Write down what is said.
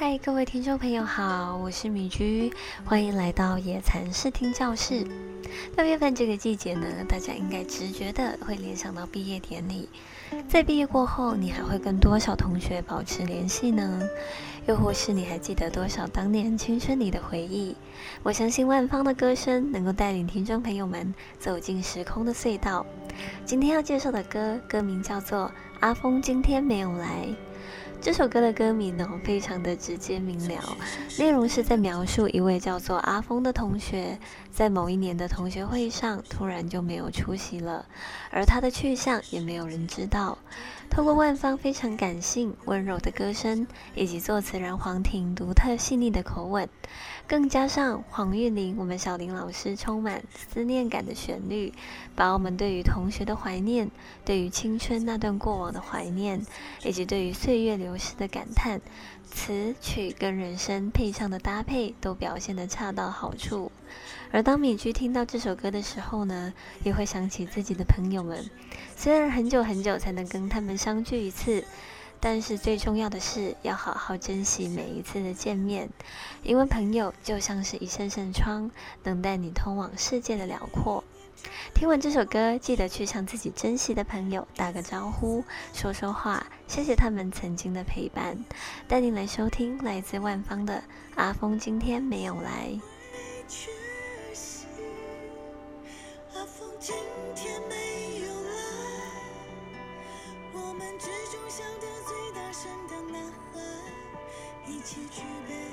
嗨，各位听众朋友好，我是米居，欢迎来到野蚕视听教室。六月份这个季节呢，大家应该直觉的会联想到毕业典礼。在毕业过后，你还会跟多少同学保持联系呢？又或是你还记得多少当年青春里的回忆？我相信万芳的歌声能够带领听众朋友们走进时空的隧道。今天要介绍的歌，歌名叫做《阿峰今天没有来》。这首歌的歌名呢，非常的直接明了，内容是在描述一位叫做阿峰的同学，在某一年的同学会上突然就没有出席了，而他的去向也没有人知道。透过万芳非常感性、温柔的歌声，以及作词人黄婷独特细腻的口吻，更加上黄韵玲我们小林老师充满思念感的旋律，把我们对于同同学的怀念、对于青春那段过往的怀念，以及对于岁月流逝的感叹，词曲跟人声配上的搭配都表现得恰到好处。而当米居听到这首歌的时候呢，也会想起自己的朋友们。虽然很久很久才能跟他们相聚一次，但是最重要的是要好好珍惜每一次的见面，因为朋友就像是一扇扇窗，能带你通往世界的辽阔。听完这首歌，记得去向自己珍惜的朋友打个招呼，说说话，谢谢他们曾经的陪伴。带您来收听来自万方的《阿峰今天没有来》。今天没有来，我们之中笑得最大声的男孩，一起举杯。